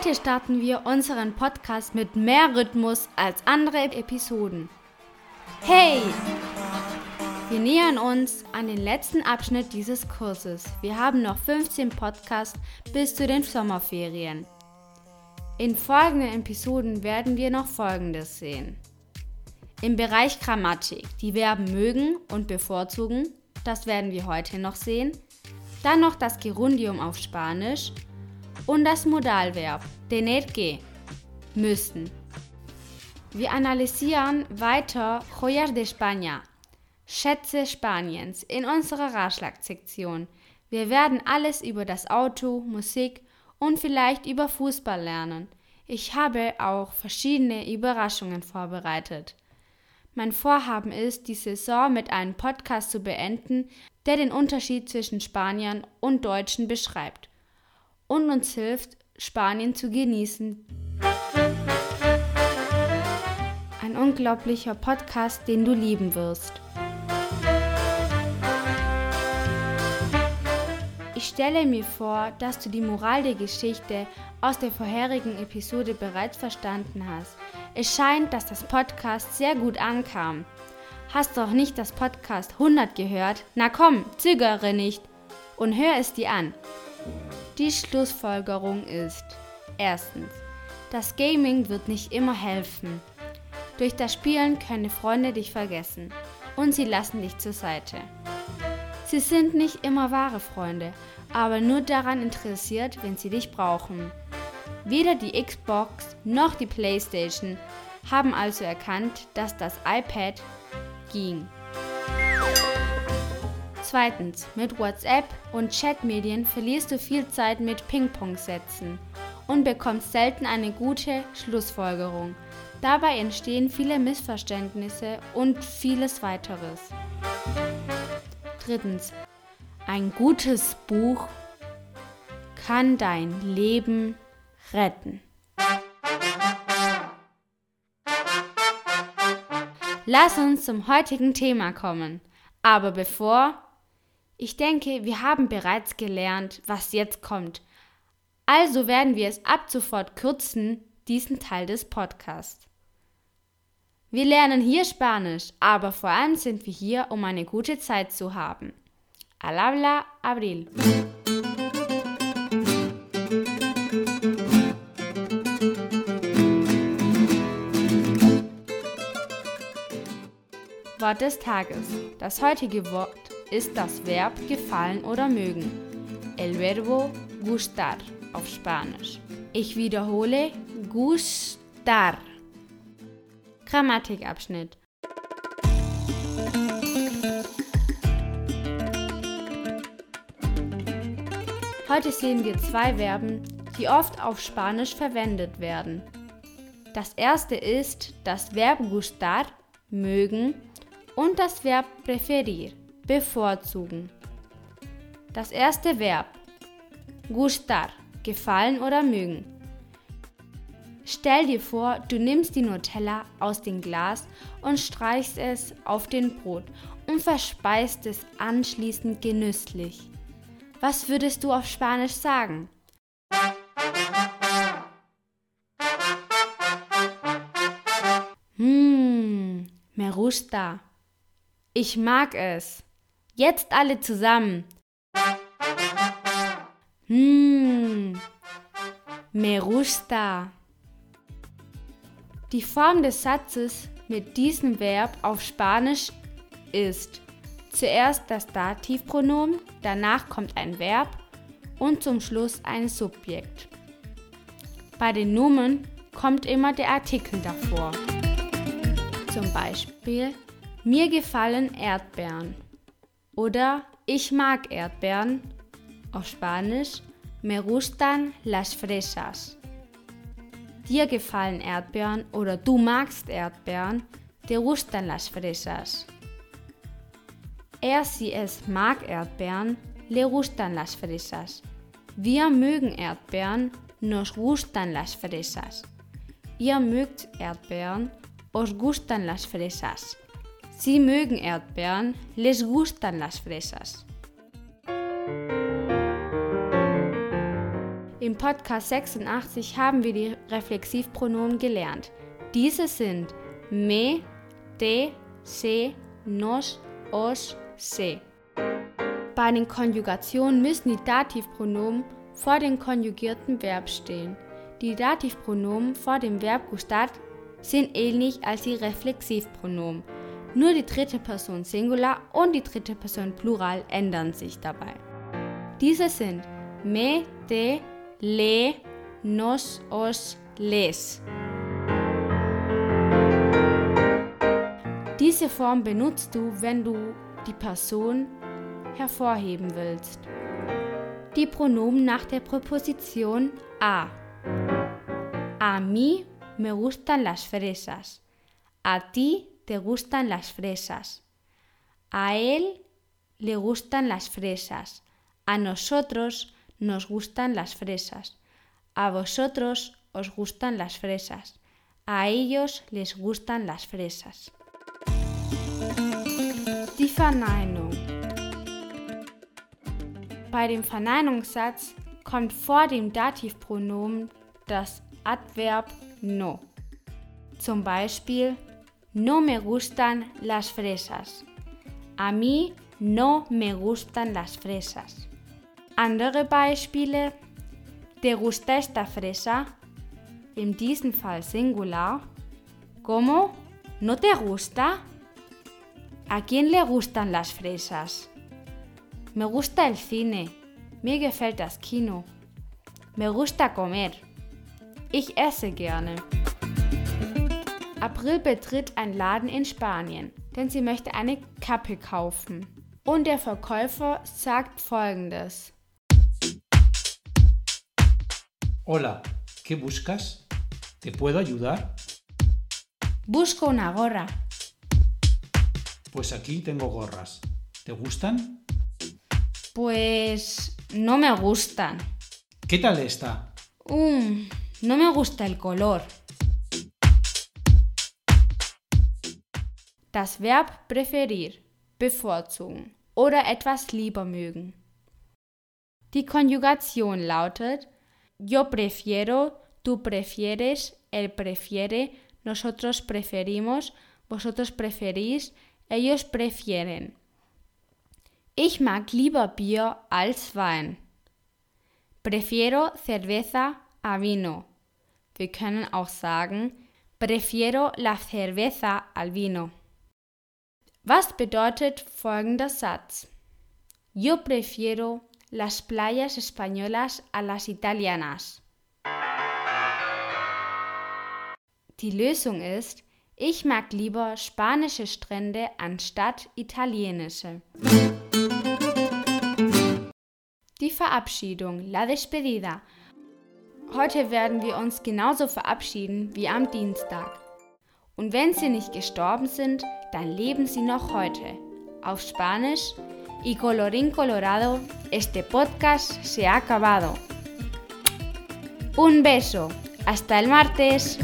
Heute starten wir unseren Podcast mit mehr Rhythmus als andere Episoden. Hey! Wir nähern uns an den letzten Abschnitt dieses Kurses. Wir haben noch 15 Podcasts bis zu den Sommerferien. In folgenden Episoden werden wir noch Folgendes sehen. Im Bereich Grammatik die Verben mögen und bevorzugen, das werden wir heute noch sehen. Dann noch das Gerundium auf Spanisch und das Modalverb tener que, müssen. Wir analysieren weiter Joyas de España, Schätze Spaniens in unserer Ratschlagsektion. Wir werden alles über das Auto, Musik und vielleicht über Fußball lernen. Ich habe auch verschiedene Überraschungen vorbereitet. Mein Vorhaben ist, die Saison mit einem Podcast zu beenden, der den Unterschied zwischen Spaniern und Deutschen beschreibt und uns hilft, Spanien zu genießen. Ein unglaublicher Podcast, den du lieben wirst. Ich stelle mir vor, dass du die Moral der Geschichte aus der vorherigen Episode bereits verstanden hast. Es scheint, dass das Podcast sehr gut ankam. Hast du auch nicht das Podcast 100 gehört? Na komm, zögere nicht und hör es dir an. Die Schlussfolgerung ist, erstens, das Gaming wird nicht immer helfen. Durch das Spielen können Freunde dich vergessen und sie lassen dich zur Seite. Sie sind nicht immer wahre Freunde, aber nur daran interessiert, wenn sie dich brauchen. Weder die Xbox noch die PlayStation haben also erkannt, dass das iPad ging. Zweitens, mit WhatsApp und Chatmedien verlierst du viel Zeit mit Ping-Pong-Sätzen und bekommst selten eine gute Schlussfolgerung. Dabei entstehen viele Missverständnisse und vieles weiteres. Drittens, ein gutes Buch kann dein Leben retten. Lass uns zum heutigen Thema kommen. Aber bevor ich denke, wir haben bereits gelernt, was jetzt kommt. Also werden wir es ab sofort kürzen, diesen Teil des Podcasts. Wir lernen hier Spanisch, aber vor allem sind wir hier, um eine gute Zeit zu haben. Al habla Abril. Wort des Tages. Das heutige Wort ist das Verb gefallen oder mögen. El verbo gustar auf Spanisch. Ich wiederhole gustar. Grammatikabschnitt. Heute sehen wir zwei Verben, die oft auf Spanisch verwendet werden. Das erste ist das Verb gustar, mögen, und das Verb preferir, bevorzugen. Das erste Verb gustar, gefallen oder mögen. Stell dir vor, du nimmst die Nutella aus dem Glas und streichst es auf den Brot und verspeist es anschließend genüsslich. Was würdest du auf Spanisch sagen? Hm, me gusta. Ich mag es. Jetzt alle zusammen. Mmm. Me gusta. Die Form des Satzes mit diesem Verb auf Spanisch ist zuerst das Dativpronomen, danach kommt ein Verb und zum Schluss ein Subjekt. Bei den Nomen kommt immer der Artikel davor. Zum Beispiel, mir gefallen Erdbeeren. Oder ich mag Erdbeeren. Auf Spanisch Me gustan las fresas. Dir gefallen Erdbeeren oder du magst Erdbeeren. Te gustan las fresas. Er sie es mag Erdbeeren. Le gustan las fresas. Wir mögen Erdbeeren. Nos gustan las fresas. Ihr mögt Erdbeeren. Os gustan las fresas. Sie mögen Erdbeeren, les gustan las fresas. Im Podcast 86 haben wir die Reflexivpronomen gelernt. Diese sind me, te, se, nos, os, se. Bei den Konjugationen müssen die Dativpronomen vor dem konjugierten Verb stehen. Die Dativpronomen vor dem Verb gustar sind ähnlich als die Reflexivpronomen. Nur die dritte Person Singular und die dritte Person Plural ändern sich dabei. Diese sind me, te, le, nos, os, les. Diese Form benutzt du, wenn du die Person hervorheben willst. Die Pronomen nach der Präposition a. A mí me gustan las fresas. A ti te gustan las fresas. A él le gustan las fresas. A nosotros nos gustan las fresas. A vosotros os gustan las fresas. A ellos les gustan las fresas. Die Verneinung. Bei dem Verneinungssatz kommt vor dem Dativpronomen das Adverb no. Zum Beispiel, no me gustan las fresas. A mí no me gustan las fresas. Andere Beispiele, ¿te gusta esta fresa? In diesem Fall Singular. ¿Cómo? ¿No te gusta? ¿A quién le gustan las fresas? Me gusta el cine. Mir gefällt das Kino. Me gusta comer. Ich esse gerne. April betritt ein Laden in Spanien, denn sie möchte eine Kappe kaufen. Und der Verkäufer sagt folgendes. Hola, ¿qué buscas? ¿Te puedo ayudar? Busco una gorra. Pues aquí tengo gorras. ¿Te gustan? Pues no me gustan. ¿Qué tal está? Um, no me gusta el color. Das Verb preferir, bevorzugen oder etwas lieber mögen. Die Konjugation lautet Yo prefiero, tú prefieres, él prefiere, nosotros preferimos, vosotros preferís, ellos prefieren. Ich mag lieber Bier als Wein. Prefiero cerveza a vino. Wir können auch sagen, prefiero la cerveza al vino. Was bedeutet folgender Satz? Yo prefiero las playas españolas a las italianas. Die Lösung ist, ich mag lieber spanische Strände anstatt italienische. Die Verabschiedung, la despedida. Heute werden wir uns genauso verabschieden wie am Dienstag. Und wenn sie nicht gestorben sind, dann leben sie noch heute. Auf Spanisch, y colorín colorado, este podcast se ha acabado. Un beso, hasta el martes.